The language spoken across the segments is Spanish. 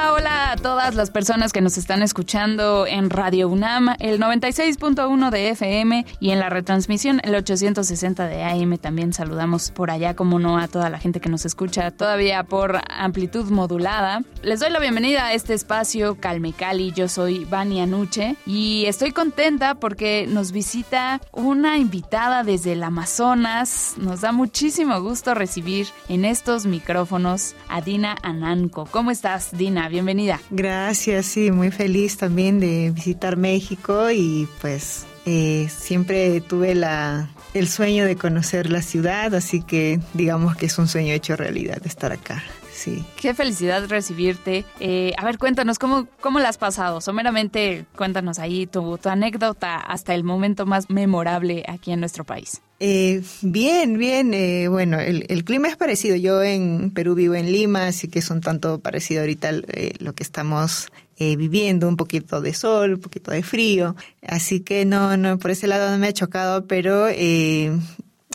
Hola, a todas las personas que nos están escuchando en Radio UNAM, el 96.1 de FM y en la retransmisión el 860 de AM. También saludamos por allá, como no, a toda la gente que nos escucha todavía por amplitud modulada. Les doy la bienvenida a este espacio Calme Cali. Yo soy Vania Nuche y estoy contenta porque nos visita una invitada desde el Amazonas. Nos da muchísimo gusto recibir en estos micrófonos a Dina Ananco. ¿Cómo estás, Dina? Bienvenida. Gracias, sí, muy feliz también de visitar México y pues eh, siempre tuve la, el sueño de conocer la ciudad, así que digamos que es un sueño hecho realidad estar acá. Sí. Qué felicidad recibirte. Eh, a ver, cuéntanos, ¿cómo, ¿cómo la has pasado? Someramente, cuéntanos ahí tu, tu anécdota hasta el momento más memorable aquí en nuestro país. Eh, bien, bien. Eh, bueno, el, el, clima es parecido. Yo en Perú vivo en Lima, así que es un tanto parecido ahorita eh, lo que estamos eh, viviendo, un poquito de sol, un poquito de frío. Así que no, no, por ese lado no me ha chocado, pero eh,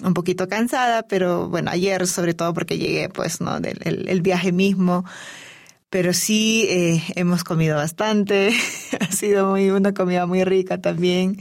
un poquito cansada, pero bueno, ayer sobre todo porque llegué pues, ¿no? Del el, el viaje mismo. Pero sí eh, hemos comido bastante, ha sido muy, una comida muy rica también.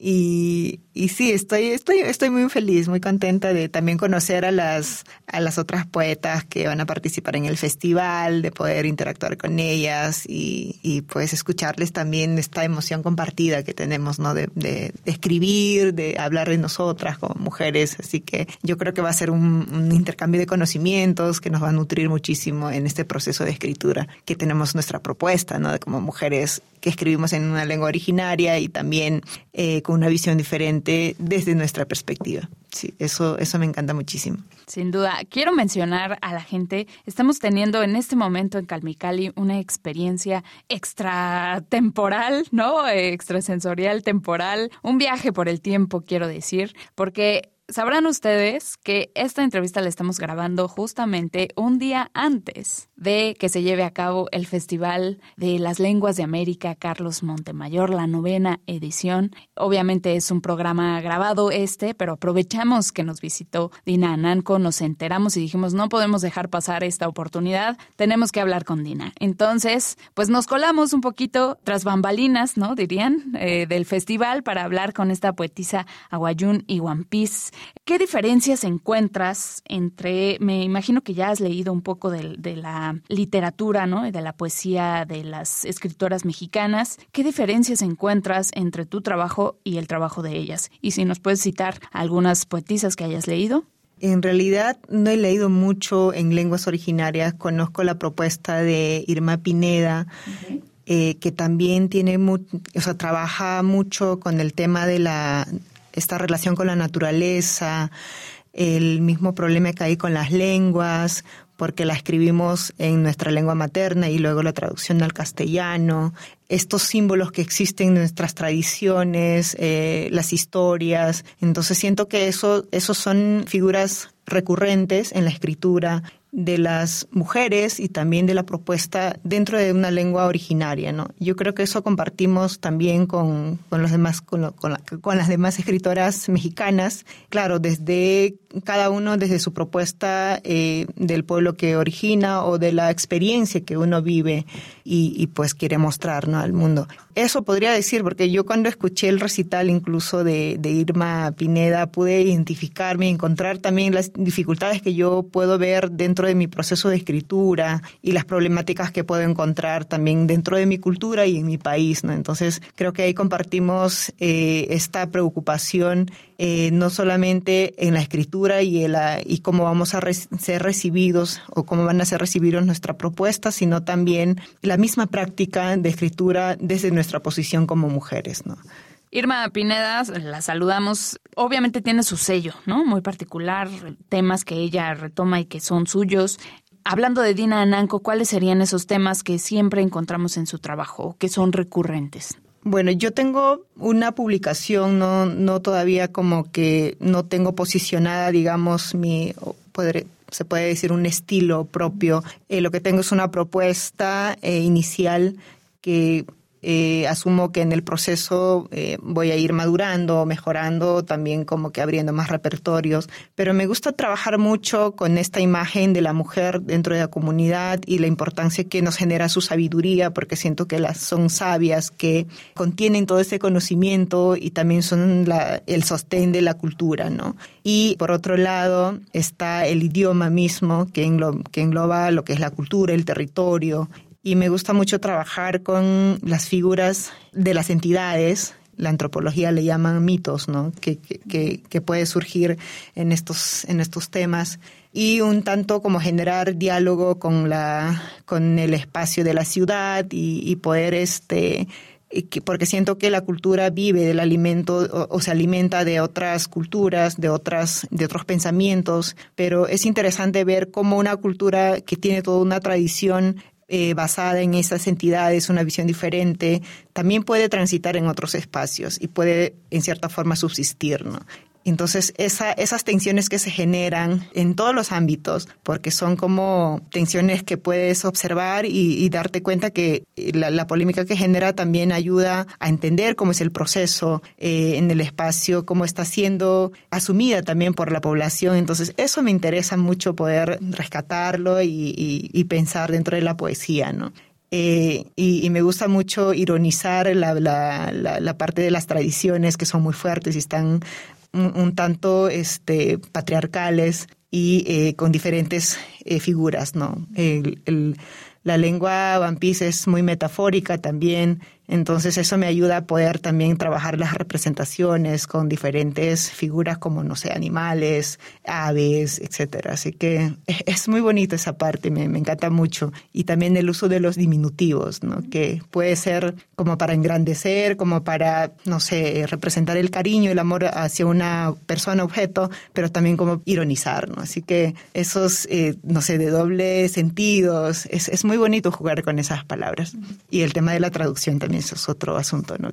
Y, y sí, estoy, estoy, estoy muy feliz, muy contenta de también conocer a las, a las otras poetas que van a participar en el festival, de poder interactuar con ellas y, y pues escucharles también esta emoción compartida que tenemos, ¿no? De, de, de, escribir, de hablar de nosotras como mujeres. Así que yo creo que va a ser un, un intercambio de conocimientos que nos va a nutrir muchísimo en este proceso de escritura que tenemos nuestra propuesta, ¿no? De como mujeres que escribimos en una lengua originaria y también eh, con una visión diferente desde nuestra perspectiva. Sí, eso, eso me encanta muchísimo. Sin duda. Quiero mencionar a la gente, estamos teniendo en este momento en Calmicali una experiencia extratemporal, ¿no? Extrasensorial, temporal, un viaje por el tiempo, quiero decir, porque sabrán ustedes que esta entrevista la estamos grabando justamente un día antes de que se lleve a cabo el Festival de las Lenguas de América Carlos Montemayor, la novena edición. Obviamente es un programa grabado este, pero aprovechamos que nos visitó Dina Ananco, nos enteramos y dijimos no podemos dejar pasar esta oportunidad, tenemos que hablar con Dina. Entonces, pues nos colamos un poquito tras bambalinas, ¿no? Dirían, eh, del festival para hablar con esta poetisa Aguayún y One Piece. ¿Qué diferencias encuentras entre, me imagino que ya has leído un poco de, de la literatura, ¿no? De la poesía de las escritoras mexicanas. ¿Qué diferencias encuentras entre tu trabajo y el trabajo de ellas? Y si nos puedes citar algunas poetisas que hayas leído. En realidad no he leído mucho en lenguas originarias. Conozco la propuesta de Irma Pineda. Eh, que también tiene, o sea, trabaja mucho con el tema de la esta relación con la naturaleza, el mismo problema que hay con las lenguas, porque la escribimos en nuestra lengua materna y luego la traducción al castellano, estos símbolos que existen en nuestras tradiciones, eh, las historias. Entonces siento que eso, esos son figuras recurrentes en la escritura de las mujeres y también de la propuesta dentro de una lengua originaria, ¿no? Yo creo que eso compartimos también con, con los demás, con, lo, con, la, con, las demás escritoras mexicanas. Claro, desde cada uno desde su propuesta eh, del pueblo que origina o de la experiencia que uno vive y, pues quiere mostrar ¿no? al mundo. Eso podría decir, porque yo cuando escuché el recital incluso de, de Irma Pineda pude identificarme encontrar también las dificultades que yo puedo ver dentro de mi proceso de escritura y las problemáticas que puedo encontrar también dentro de mi cultura y en mi país. ¿no? Entonces creo que ahí compartimos eh, esta preocupación eh, no solamente en la escritura y, el, y cómo vamos a ser recibidos o cómo van a ser recibidos nuestra propuesta, sino también la misma práctica de escritura desde nuestra posición como mujeres, ¿no? Irma Pineda, la saludamos. Obviamente tiene su sello, ¿no? Muy particular, temas que ella retoma y que son suyos. hablando de Dina Ananco, ¿cuáles serían esos temas que siempre encontramos en su trabajo, que son recurrentes? Bueno, yo tengo una publicación, no, no todavía como que no tengo posicionada, digamos, mi, se puede decir un estilo propio. Eh, lo que tengo es una propuesta eh, inicial que eh, asumo que en el proceso eh, voy a ir madurando, mejorando, también como que abriendo más repertorios, pero me gusta trabajar mucho con esta imagen de la mujer dentro de la comunidad y la importancia que nos genera su sabiduría, porque siento que las son sabias, que contienen todo ese conocimiento y también son el sostén de la cultura, ¿no? Y por otro lado está el idioma mismo, que, que engloba lo que es la cultura, el territorio, y me gusta mucho trabajar con las figuras de las entidades. La antropología le llaman mitos, ¿no? Que, que, puede surgir en estos, en estos temas y un tanto como generar diálogo con la con el espacio de la ciudad y, y poder este porque siento que la cultura vive del alimento o, o, se alimenta de otras culturas, de otras de otros pensamientos, pero es interesante ver cómo una cultura que tiene toda una tradición eh, basada en esas entidades, una visión diferente, también puede transitar en otros espacios y puede en cierta forma subsistir. ¿no? Entonces, esa, esas tensiones que se generan en todos los ámbitos, porque son como tensiones que puedes observar y, darte cuenta que la, polémica que genera también ayuda a entender cómo es el proceso eh, en el espacio, cómo está siendo asumida también por la población. Entonces, eso me interesa mucho poder rescatarlo y, pensar dentro de la poesía, ¿no? Eh, y, me gusta mucho ironizar la, parte de las tradiciones que son muy fuertes y están un, tanto este, patriarcales y eh, con diferentes eh, figuras, ¿no? el, la lengua vampis es muy metafórica también, entonces eso me ayuda a poder también trabajar las representaciones con diferentes figuras como, no sé, animales, aves, etcétera. Así que es muy bonito esa parte, me, me encanta mucho. Y también el uso de los diminutivos, ¿no? Que puede ser como para engrandecer, como para, no sé, representar el cariño, el amor hacia una persona, objeto, pero también como ironizar, ¿no? Así que esos, eh, no sé, de doble sentidos, es, es muy bonito jugar con esas palabras. Y el tema de la traducción también es otro asunto, ¿no?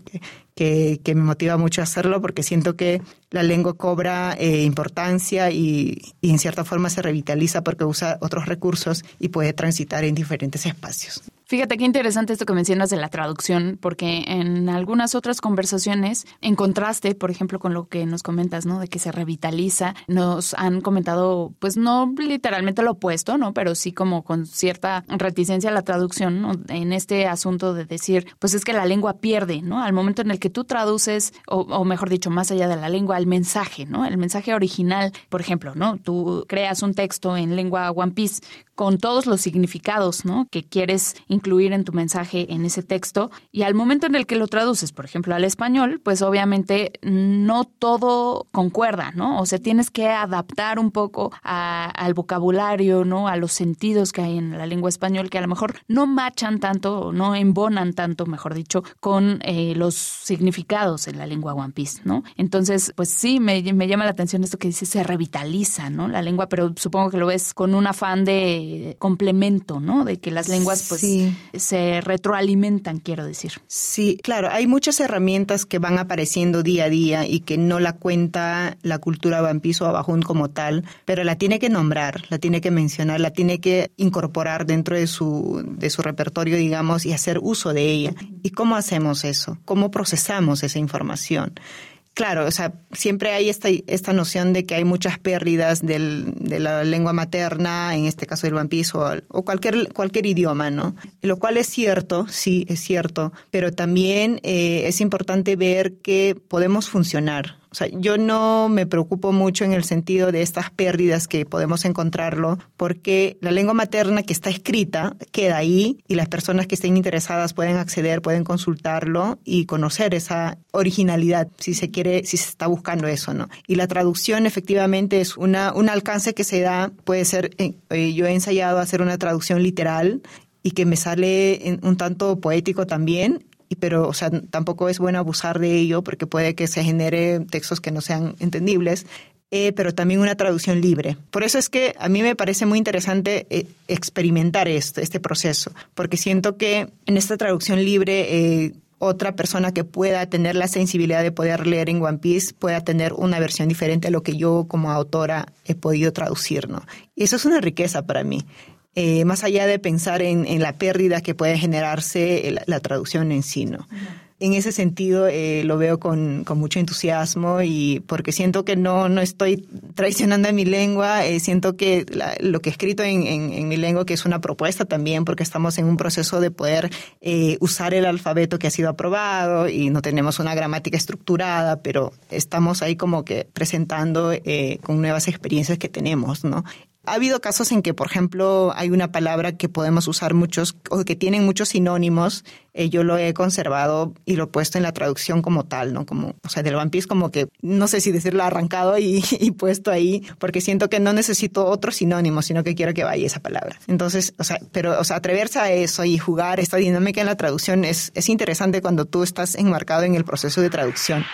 Que, que, me motiva mucho a hacerlo porque siento que la lengua cobra eh, importancia y, en cierta forma se revitaliza porque usa otros recursos y puede transitar en diferentes espacios. Fíjate qué interesante esto que mencionas de la traducción, porque en algunas otras conversaciones, en contraste, por ejemplo, con lo que nos comentas, ¿no? De que se revitaliza, nos han comentado, pues no literalmente lo opuesto, ¿no? Pero sí como con cierta reticencia a la traducción, ¿no? En este asunto de decir, pues es que la lengua pierde, ¿no? Al momento en el que tú traduces, o, o mejor dicho, más allá de la lengua, el mensaje, ¿no? El mensaje original, por ejemplo, ¿no? Tú creas un texto en lengua One Piece con todos los significados, ¿no? Que quieres incluir en tu mensaje en ese texto y al momento en el que lo traduces, por ejemplo, al español, pues obviamente no todo concuerda, ¿no? O sea, tienes que adaptar un poco al vocabulario, ¿no? A los sentidos que hay en la lengua español que a lo mejor no machan tanto, no embonan tanto, mejor dicho, con eh, los significados en la lengua One Piece, ¿no? Entonces, pues sí, me, me llama la atención esto que dice, se revitaliza, ¿no? La lengua, pero supongo que lo ves con un afán de complemento, ¿no? De que las lenguas, pues, se retroalimentan, quiero decir. Sí, claro, hay muchas herramientas que van apareciendo día a día y que no la cuenta la cultura vampiso abajún como tal, pero la tiene que nombrar, la tiene que mencionar, la tiene que incorporar dentro de su, de su repertorio, digamos, y hacer uso de ella. ¿Y cómo hacemos eso? ¿Cómo procesamos esa información? Claro, o sea, siempre hay esta, esta noción de que hay muchas pérdidas del, de la lengua materna, en este caso del vampiso o, o, cualquier, cualquier idioma, ¿no? Lo cual es cierto, sí, es cierto, pero también eh, es importante ver que podemos funcionar. O sea, yo no me preocupo mucho en el sentido de estas pérdidas que podemos encontrarlo, porque la lengua materna que está escrita queda ahí y las personas que estén interesadas pueden acceder, pueden consultarlo y conocer esa originalidad, si se quiere, si se está buscando eso, ¿no? Y la traducción efectivamente es una, un alcance que se da, puede ser, eh, yo he ensayado hacer una traducción literal y que me sale un tanto poético también pero o sea, tampoco es bueno abusar de ello porque puede que se genere textos que no sean entendibles. eh, pero también una traducción libre. Por eso es que a mí me parece muy interesante eh, experimentar esto, este proceso, porque siento que en esta traducción libre eh, otra persona que pueda tener la sensibilidad de poder leer en One Piece pueda tener una versión diferente a lo que yo como autora he podido traducir, ¿no? Y eso es una riqueza para mí. Más allá de pensar en, la pérdida que puede generarse la, traducción en sí, ¿no? en ese sentido eh, lo veo con, mucho entusiasmo y porque siento que no, no estoy traicionando a mi lengua, eh, siento que lo que he escrito en, mi lengua, que es una propuesta también, porque estamos en un proceso de poder eh, usar el alfabeto que ha sido aprobado y no tenemos una gramática estructurada, pero estamos ahí como que presentando con nuevas experiencias que tenemos, ¿no? Ha habido casos en que, por ejemplo, hay una palabra que podemos usar muchos o que tienen muchos sinónimos. Eh, yo lo he conservado y lo he puesto en la traducción como tal, ¿no? Como, o sea, del One Piece como que, no sé si decirlo arrancado y, puesto ahí, porque siento que no necesito otro sinónimo, sino que quiero que vaya esa palabra. Entonces, o sea, pero, o sea, atreverse a eso y jugar esta dinámica en la traducción es, es interesante cuando tú estás enmarcado en el proceso de traducción.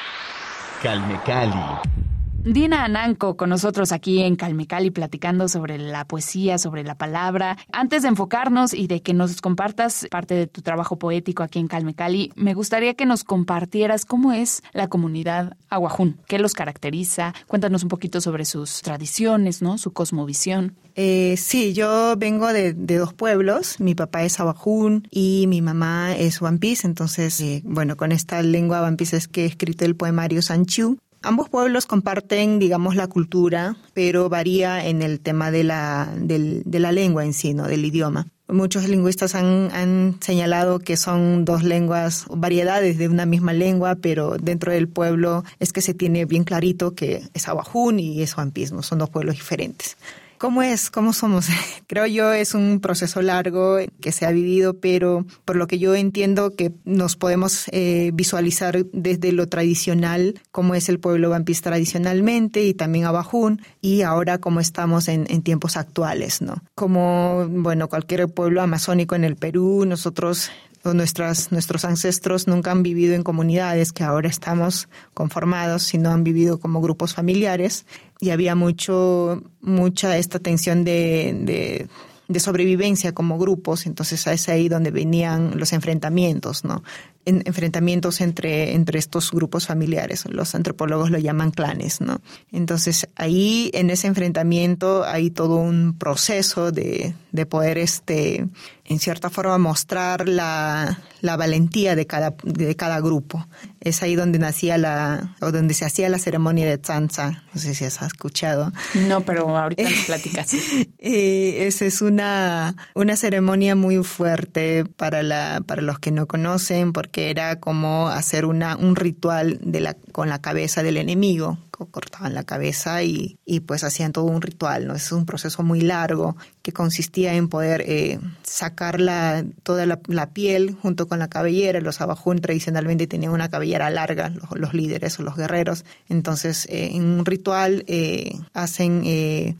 Calme Cali. Dina Ananco con nosotros aquí en Calmecali platicando sobre la poesía, sobre la palabra. Antes de enfocarnos y de que nos compartas parte de tu trabajo poético aquí en Calmecali, me gustaría que nos compartieras cómo es la comunidad aguajún, qué los caracteriza. Cuéntanos un poquito sobre sus tradiciones, ¿no? Su cosmovisión. Eh, sí, yo vengo de, dos pueblos. Mi papá es aguajún y mi mamá es Piece. Entonces, eh, bueno, con esta lengua Piece es que he escrito el poemario Sanchu Ambos pueblos comparten, digamos, la cultura, pero varía en el tema de la, de la lengua en sí, ¿no? del idioma. Muchos lingüistas han, han, señalado que son dos lenguas, variedades de una misma lengua, pero dentro del pueblo es que se tiene bien clarito que es Aguajún y es Huampismo, son dos pueblos diferentes. ¿Cómo es? ¿Cómo somos? Creo yo es un proceso largo que se ha vivido, pero por lo que yo entiendo que nos podemos eh, visualizar desde lo tradicional, cómo es el pueblo vampis tradicionalmente y también Abajún, y ahora cómo estamos en, en tiempos actuales, ¿no? Como, bueno, cualquier pueblo amazónico en el Perú, nosotros nuestras, nuestros ancestros nunca han vivido en comunidades que ahora estamos conformados, sino han vivido como grupos familiares y había mucho, mucha esta tensión de, de, sobrevivencia como grupos, entonces es ahí donde venían los enfrentamientos, ¿no? enfrentamientos entre, entre estos grupos familiares. Los antropólogos lo llaman clanes, ¿no? Entonces, ahí en ese enfrentamiento hay todo un proceso de, de poder, este, en cierta forma, mostrar la, la valentía de cada, de cada grupo. Es ahí donde nacía la, o donde se hacía la ceremonia de Tzanza. No sé si has escuchado. No, pero ahorita nos platicas. eh, esa es una, una ceremonia muy fuerte para, la, para los que no conocen, porque que era como hacer una, un ritual de la, con la cabeza del enemigo, cortaban la cabeza y, y, pues hacían todo un ritual, ¿no? Es un proceso muy largo que consistía en poder eh, sacar la, toda la, piel junto con la cabellera. Los abajún tradicionalmente tenían una cabellera larga, los, líderes o los guerreros. Entonces, eh, en un ritual eh, hacen,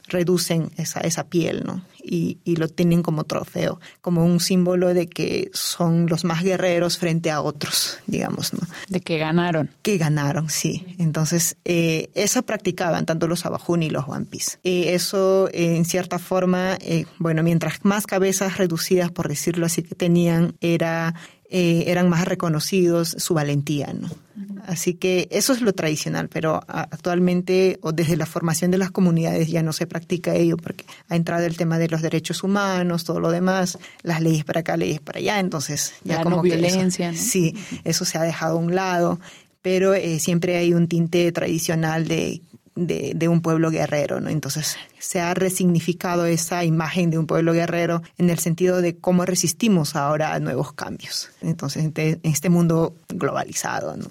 reducen esa, esa piel, ¿no? Y, y, lo tienen como trofeo, como un símbolo de que son los más guerreros frente a otros, digamos, ¿no? De que ganaron. Que ganaron, sí. Entonces, eh, eso practicaban tanto los Abajún y los Wampis. Eh, eso, en cierta forma, eh, bueno, mientras más cabezas reducidas, por decirlo así, que tenían, era eh, eran más reconocidos su valentía, ¿no? Así que eso es lo tradicional, pero actualmente o desde la formación de las comunidades ya no se practica ello porque ha entrado el tema de los derechos humanos, todo lo demás, las leyes para acá, leyes para allá, entonces ya como violencia, sí, eso se ha dejado a un lado, pero eh, siempre hay un tinte tradicional de de, un pueblo guerrero, ¿no? Entonces se ha resignificado esa imagen de un pueblo guerrero en el sentido de cómo resistimos ahora a nuevos cambios. Entonces, en este mundo globalizado, ¿no?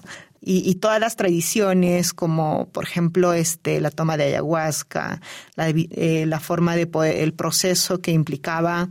Y, todas las tradiciones, como por ejemplo este, la toma de ayahuasca, la, eh, forma de el proceso que implicaba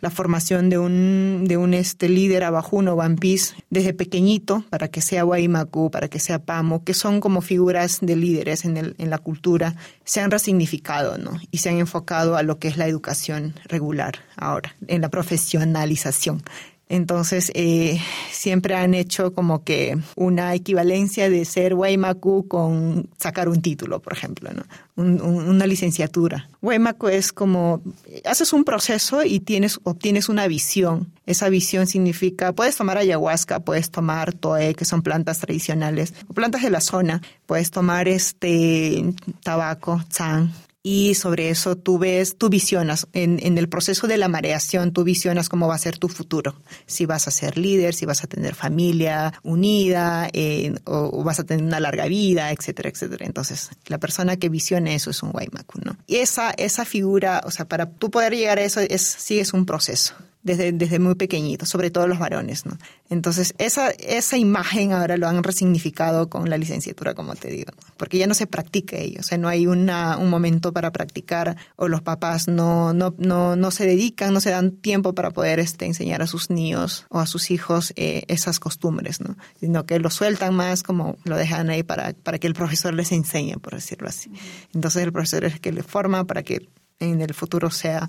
la formación de un, de un este líder abajuno Piece desde pequeñito para que sea Waimaku, para que sea Pamo, que son como figuras de líderes en, el, en la cultura, se han resignificado ¿no? y se han enfocado a lo que es la educación regular ahora, en la profesionalización Entonces, eh, siempre han hecho como que una equivalencia de ser Waimaku con sacar un título, por ejemplo, ¿no? una licenciatura. Waimaku es como, haces un proceso y tienes, obtienes una visión. Esa visión significa, puedes tomar ayahuasca, puedes tomar toe, que son plantas tradicionales, o plantas de la zona, puedes tomar este tabaco, zan, y sobre eso tú ves, tú visionas, en, en, el proceso de la mareación, tú visionas cómo va a ser tu futuro, si vas a ser líder, si vas a tener familia unida, eh, o, vas a tener una larga vida, etcétera, etcétera. Entonces, la persona que visione eso es un Waimaku, ¿no? Y esa, esa figura, o sea, para tú poder llegar a eso, es, sí es un proceso desde, desde muy pequeñito, sobre todo los varones, ¿no? Entonces, esa, esa imagen ahora lo han resignificado con la licenciatura, como te digo, porque ya no se practica ello, o sea, no hay una, un momento para practicar o los papás no, no, no, no se dedican, no se dan tiempo para poder este, enseñar a sus niños o a sus hijos eh, esas costumbres, ¿no? Sino que lo sueltan más como lo dejan ahí para, para que el profesor les enseñe, por decirlo así. Entonces, el profesor es el que le forma para que en el futuro sea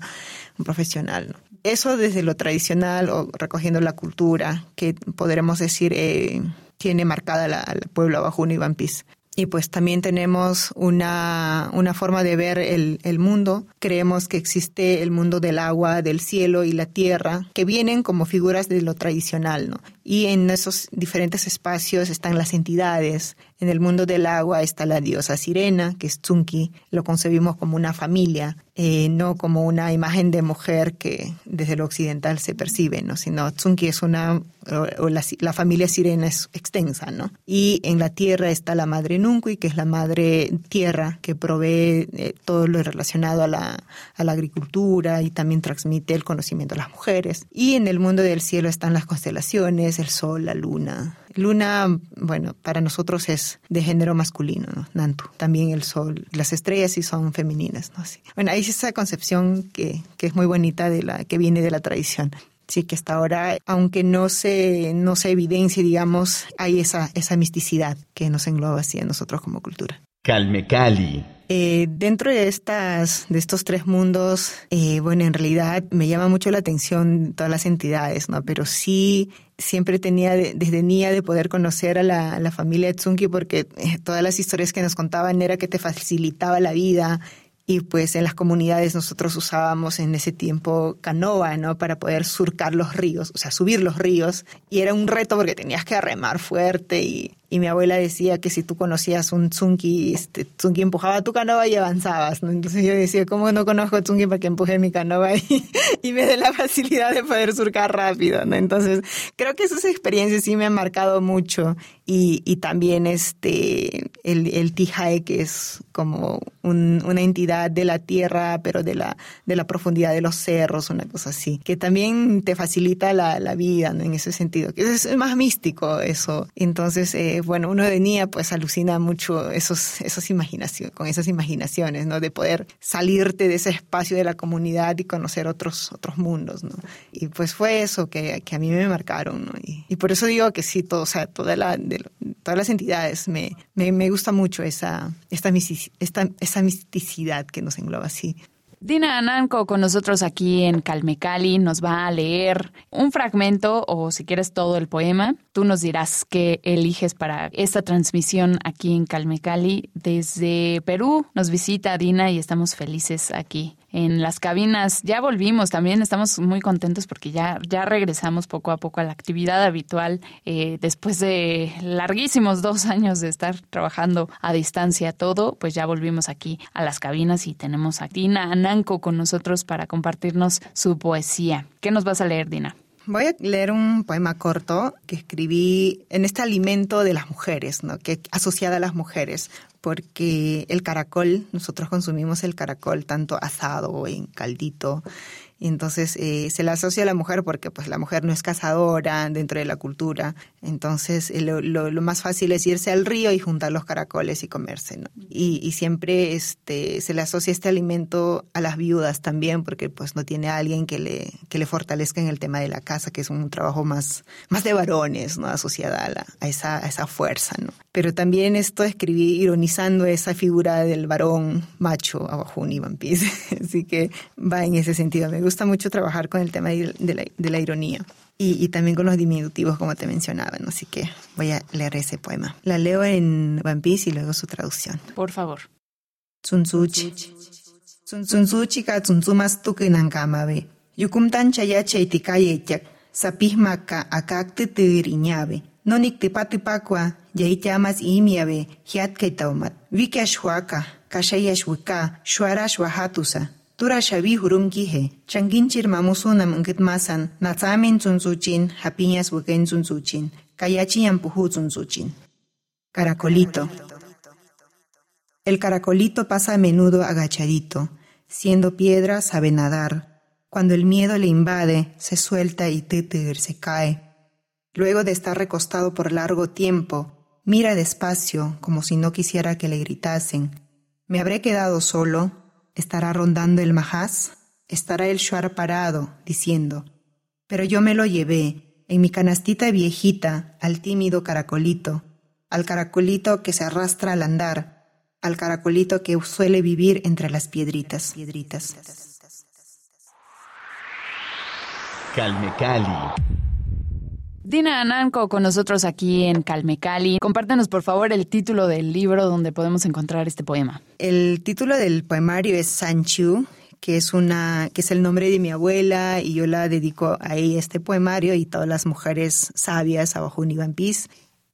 un profesional. ¿no? Eso desde lo tradicional o recogiendo la cultura que podremos decir eh, tiene marcada la, el pueblo abajo y Vampis. Y pues también tenemos una, una forma de ver el, el, mundo. Creemos que existe el mundo del agua, del cielo y la tierra, que vienen como figuras de lo tradicional, ¿no? Y en esos diferentes espacios están las entidades, en el mundo del agua está la diosa sirena, que es Tsunki. Lo concebimos como una familia, eh, no como una imagen de mujer que desde lo occidental se percibe, ¿no? Sino Tsunki es una, o, la, familia sirena es extensa, ¿no? Y en la tierra está la madre Nunkui, que es la madre tierra, que provee eh, todo lo relacionado la, a la agricultura y también transmite el conocimiento a las mujeres. Y en el mundo del cielo están las constelaciones, el sol, la luna, Luna, bueno, para nosotros es de género masculino, ¿no? Nantu. También el sol, las estrellas sí son femeninas, ¿no? Bueno, hay esa concepción que, que es muy bonita de la, que viene de la tradición. Sí, que hasta ahora, aunque no se, no se evidencie, digamos, hay esa, esa misticidad que nos engloba así a nosotros como cultura. Calme Cali. Eh, dentro de estas, de estos tres mundos, eh, bueno, en realidad me llama mucho la atención todas las entidades, ¿no? Pero sí siempre tenía desde niña de poder conocer a la, la familia Tsunki porque eh, todas las historias que nos contaban era que te facilitaba la vida, y pues en las comunidades nosotros usábamos en ese tiempo canoa, ¿no? Para poder surcar los ríos, o sea, subir los ríos. Y era un reto porque tenías que remar fuerte y, y mi abuela decía que si tú conocías un tsunki, este, tsunki empujaba tu canoa y avanzabas, ¿no? Entonces yo decía, ¿cómo no conozco tsunki para que empuje mi canoa y, y me dé la facilidad de poder surcar rápido, ¿no? Entonces creo que esas experiencias sí me han marcado mucho y, y también este, el, el Tijae, que es como un, una entidad de la tierra, pero de la, de la profundidad de los cerros, una cosa así, que también te facilita la, la vida, ¿no? En ese sentido, que es más místico eso. Entonces, eh, bueno, uno de niña pues alucina mucho esos, esos imaginaciones, con esas imaginaciones, ¿no? De poder salirte de ese espacio de la comunidad y conocer otros, otros mundos, ¿no? Y pues fue eso que, que a mí me marcaron. Y, por eso digo que sí, todo, o sea, todas las entidades, me, me, me gusta mucho esa, esta, esta, esa misticidad que nos engloba así. Dina Ananco con nosotros aquí en Calmecali nos va a leer un fragmento o si quieres todo el poema. Tú nos dirás qué eliges para esta transmisión aquí en Calmecali. Desde Perú nos visita Dina y estamos felices aquí en las cabinas. Ya volvimos también, estamos muy contentos porque ya, ya regresamos poco a poco a la actividad habitual eh, después de larguísimos dos años de estar trabajando a distancia todo, pues ya volvimos aquí a las cabinas y tenemos a Dina Ananco con nosotros para compartirnos su poesía. ¿Qué nos vas a leer, Dina? Voy a leer un poema corto que escribí en este alimento de las mujeres, ¿no? que asociada a las mujeres, porque el caracol, nosotros consumimos el caracol tanto asado en caldito, entonces eh, se le asocia a la mujer porque pues la mujer no es cazadora dentro de la cultura. Entonces eh, lo, más fácil es irse al río y juntar los caracoles y comerse. Y, siempre este, se le asocia este alimento a las viudas también porque pues no tiene a alguien que le, que le fortalezca en el tema de la casa, que es un trabajo más, más de varones, ¿no? asociada a, la, a, esa, a esa fuerza. Pero también esto escribí ironizando esa figura del varón macho, y Vampis. Así que va en ese sentido. Me gusta mucho trabajar con el tema de la, ironía. Y, también con los diminutivos, como te mencionaba, así que voy a leer ese poema. La leo en One Piece y luego su traducción. Por favor. Tsuntsuchi. Tsuntsuchi ka tsuntsumas tukinankamave. Yukumtan chaya chaitikayetyak. Sapihmaka akak titiriñave. Nonik tipatipakwa yaityamas imiave hiat kaitaumat. Vikashwaka, kashayashwika, shwarashwahatusa. Tura shabi hurumkihe, changinchir mamusunam ngitmasan, natsamin tsuntsuchin, hapiñas wiken tsuntsuchin, kayachiyan puhu tsuntsuchin. Caracolito. El caracolito pasa a menudo agachadito, siendo piedra sabe nadar. Cuando el miedo le invade, se suelta y titir se cae. Luego de estar recostado por largo tiempo, mira despacio como si no quisiera que le gritasen. ¿Me habré quedado solo? ¿Estará rondando el majás? ¿Estará el shuar parado, diciendo? Pero yo me lo llevé, en mi canastita viejita, al tímido caracolito, al caracolito que se arrastra al andar, al caracolito que suele vivir entre las piedritas. piedritas. Calme Cali. Dina Ananco con nosotros aquí en Calme Cali. Compártenos por favor el título del libro donde podemos encontrar este poema. El título del poemario es Sanchu, que es una que es el nombre de mi abuela y yo la dedico a ella este poemario y todas las mujeres sabias abajo un Iván Piz.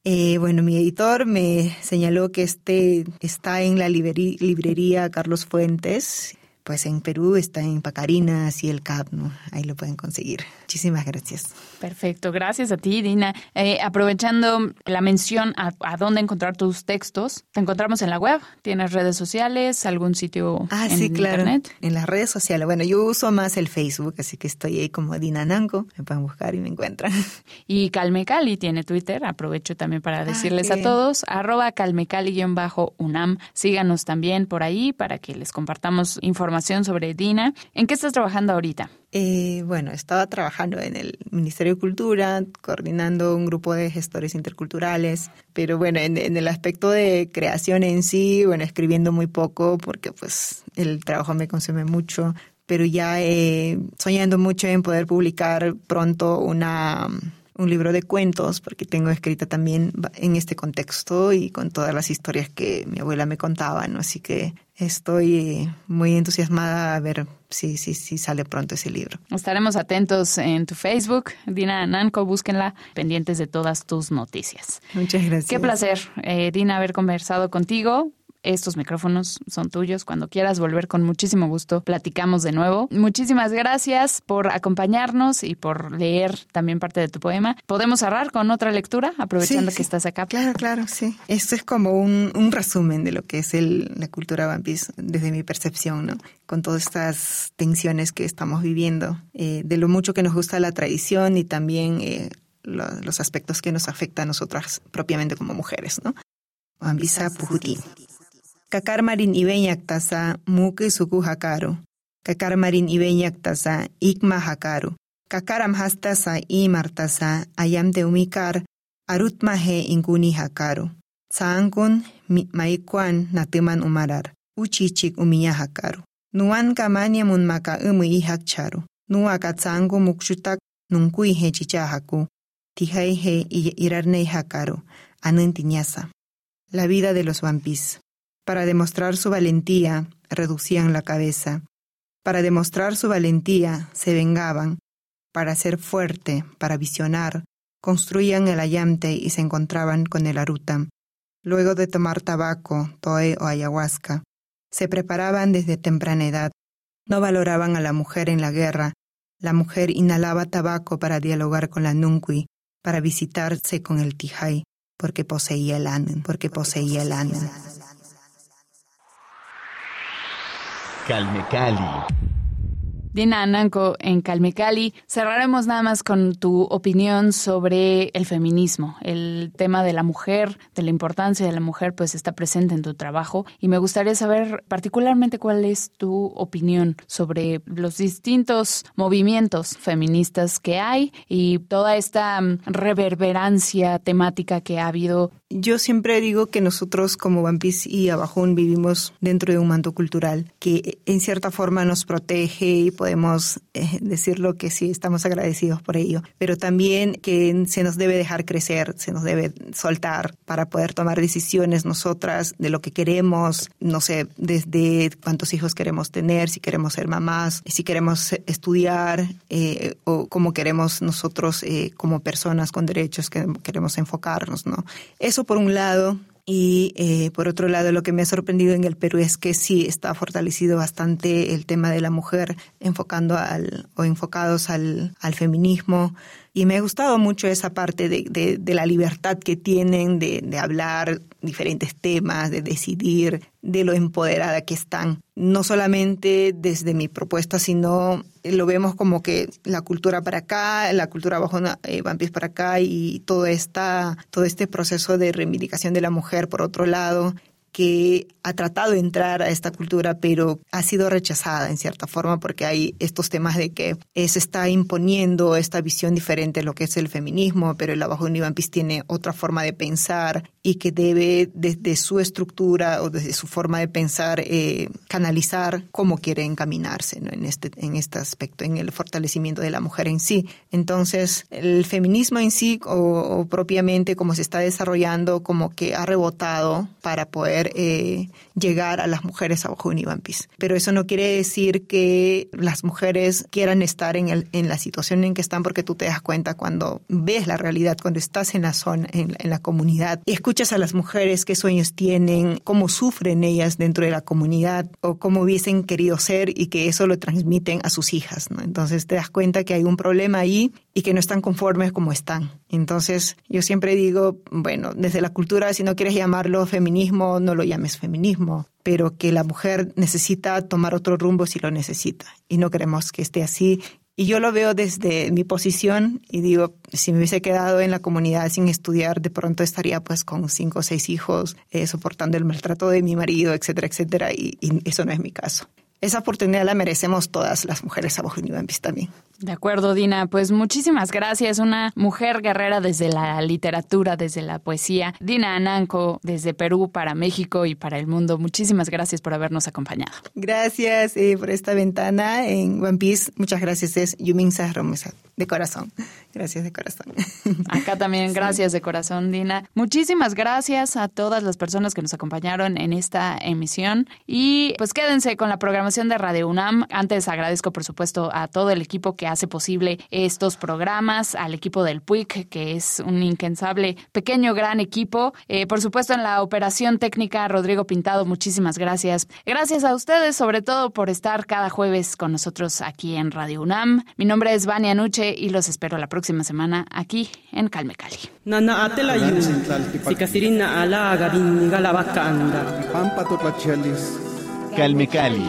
Eh, bueno, mi editor me señaló que este está en la librería Carlos Fuentes pues en Perú está en Pacarinas y el CAP, ¿no? Ahí lo pueden conseguir. Muchísimas gracias. Perfecto, gracias a ti, Dina. Eh, aprovechando la mención a, dónde encontrar tus textos, te encontramos en la web, tienes redes sociales, algún sitio ah, en sí, claro. internet. En las redes sociales. Bueno, yo uso más el Facebook, así que estoy ahí como Dina Nanco, me pueden buscar y me encuentran. Y Calme Cali tiene Twitter, aprovecho también para ah, decirles a todos, arroba calmecali-unam, síganos también por ahí para que les compartamos información sobre Dina. ¿En qué estás trabajando ahorita? Eh, bueno, estaba trabajando en el Ministerio de Cultura, coordinando un grupo de gestores interculturales, pero bueno, en, el aspecto de creación en sí, bueno, escribiendo muy poco porque pues el trabajo me consume mucho, pero ya eh, soñando mucho en poder publicar pronto una un libro de cuentos, porque tengo escrita también en este contexto y con todas las historias que mi abuela me contaba, ¿no? Así que estoy muy entusiasmada a ver si, si, si sale pronto ese libro. Estaremos atentos en tu Facebook, Dina Nanco, búsquenla, pendientes de todas tus noticias. Muchas gracias. Qué placer, eh, Dina, haber conversado contigo estos micrófonos son tuyos. Cuando quieras volver con muchísimo gusto, platicamos de nuevo. Muchísimas gracias por acompañarnos y por leer también parte de tu poema. ¿Podemos cerrar con otra lectura, aprovechando que estás acá? Claro, claro, sí. Esto es como un, resumen de lo que es el, la cultura vampis desde mi percepción, ¿no? Con todas estas tensiones que estamos viviendo, eh, de lo mucho que nos gusta la tradición y también eh, los aspectos que nos afectan a nosotras propiamente como mujeres, ¿no? Vambisa Pujuti. Kakarmarin ibeñaktasa muki suku hakaru. Kakarmarin ibeñaktasa ikma hakaru. Kakaram hastasa imartasa ayam umikar arutmahe inkuni hakaru. Tsankun maikuan natiman umarar. Uchichik umiya hakaru. Nuan kamanya mun maka umu ihakcharu. Nuwa katsangu mukshutak nunkui he chichahaku. Tijai he irarnei hakaru. Anantiñasa. La vida de los vampis. Para demostrar su valentía, reducían la cabeza. Para demostrar su valentía, se vengaban. Para ser fuerte, para visionar, construían el ayamte y se encontraban con el aruta. Luego de tomar tabaco, toe o ayahuasca, se preparaban desde temprana edad. No valoraban a la mujer en la guerra. La mujer inhalaba tabaco para dialogar con la nunqui, para visitarse con el tijay, porque poseía el anen, porque poseía el anen. Calmecali. Dina Ananco en Calmecali. Cerraremos nada más con tu opinión sobre el feminismo. El tema de la mujer, de la importancia de la mujer, pues está presente en tu trabajo. Y me gustaría saber particularmente cuál es tu opinión sobre los distintos movimientos feministas que hay y toda esta mm, reverberancia temática que ha habido Yo siempre digo que nosotros como Piece y Abajún vivimos dentro de un manto cultural que en cierta forma nos protege y podemos eh, decirlo que sí, estamos agradecidos por ello, pero también que se nos debe dejar crecer, se nos debe soltar para poder tomar decisiones nosotras de lo que queremos, no sé, desde cuántos hijos queremos tener, si queremos ser mamás, si queremos estudiar eh, o cómo queremos nosotros eh, como personas con derechos que queremos enfocarnos, ¿no? Eso por un lado. Y eh, por otro lado, lo que me ha sorprendido en el Perú es que sí está fortalecido bastante el tema de la mujer, enfocando al, o enfocados al, al feminismo. Y me ha gustado mucho esa parte de, de, de la libertad que tienen de, de, hablar diferentes temas, de decidir, de lo empoderada que están. No solamente desde mi propuesta, sino lo vemos como que la cultura para acá, la cultura bajo eh, Vampis para acá y todo, esta, todo este proceso de reivindicación de la mujer por otro lado que ha tratado de entrar a esta cultura, pero ha sido rechazada en cierta forma porque hay estos temas de que se está imponiendo esta visión diferente de lo que es el feminismo, pero el abajo Univampis tiene otra forma de pensar y que debe desde su estructura o desde su forma de pensar eh, canalizar cómo quiere encaminarse ¿no? en, este, en este aspecto, en el fortalecimiento de la mujer en sí. Entonces, el feminismo en sí o, o propiamente como se está desarrollando, como que ha rebotado para poder eh, llegar a las mujeres abajo de Univampis. Pero eso no quiere decir que las mujeres quieran estar en, el, en la situación en que están porque tú te das cuenta cuando ves la realidad, cuando estás en la zona, en, en la comunidad y escuchas a las mujeres qué sueños tienen, cómo sufren ellas dentro de la comunidad o cómo hubiesen querido ser y que eso lo transmiten a sus hijas. Entonces te das cuenta que hay un problema ahí y que no están conformes como están. Entonces yo siempre digo, bueno, desde la cultura, si no quieres llamarlo feminismo, no lo llames feminismo, pero que la mujer necesita tomar otro rumbo si lo necesita. Y no queremos que esté así. Y yo lo veo desde mi posición y digo, si me hubiese quedado en la comunidad sin estudiar, de pronto estaría pues con cinco o seis hijos, eh, soportando el maltrato de mi marido, etcétera, etcétera. Y, y eso no es mi caso esa oportunidad la merecemos todas las mujeres abojinibambis también. De acuerdo, Dina. Pues muchísimas gracias. Una mujer guerrera desde la literatura, desde la poesía. Dina Ananco, desde Perú para México y para el mundo. Muchísimas gracias por habernos acompañado. Gracias eh, por esta ventana en One Piece. Muchas gracias. Es Yumin Sahromesa, de corazón. Gracias de corazón. Acá también, gracias de corazón, Dina. Muchísimas gracias a todas las personas que nos acompañaron en esta emisión. Y pues quédense con la programación de Radio UNAM. Antes agradezco, por supuesto, a todo el equipo que hace posible estos programas, al equipo del PUIC, que es un incansable, pequeño, gran equipo. Eh, por supuesto, en la operación técnica, Rodrigo Pintado, muchísimas gracias. Gracias a ustedes, sobre todo, por estar cada jueves con nosotros aquí en Radio UNAM. Mi nombre es Vania Nuche y los espero la próxima semana aquí en Calme Cali. Nana atela yu, sikasirina ala gabin galabacanda. Calme Cali,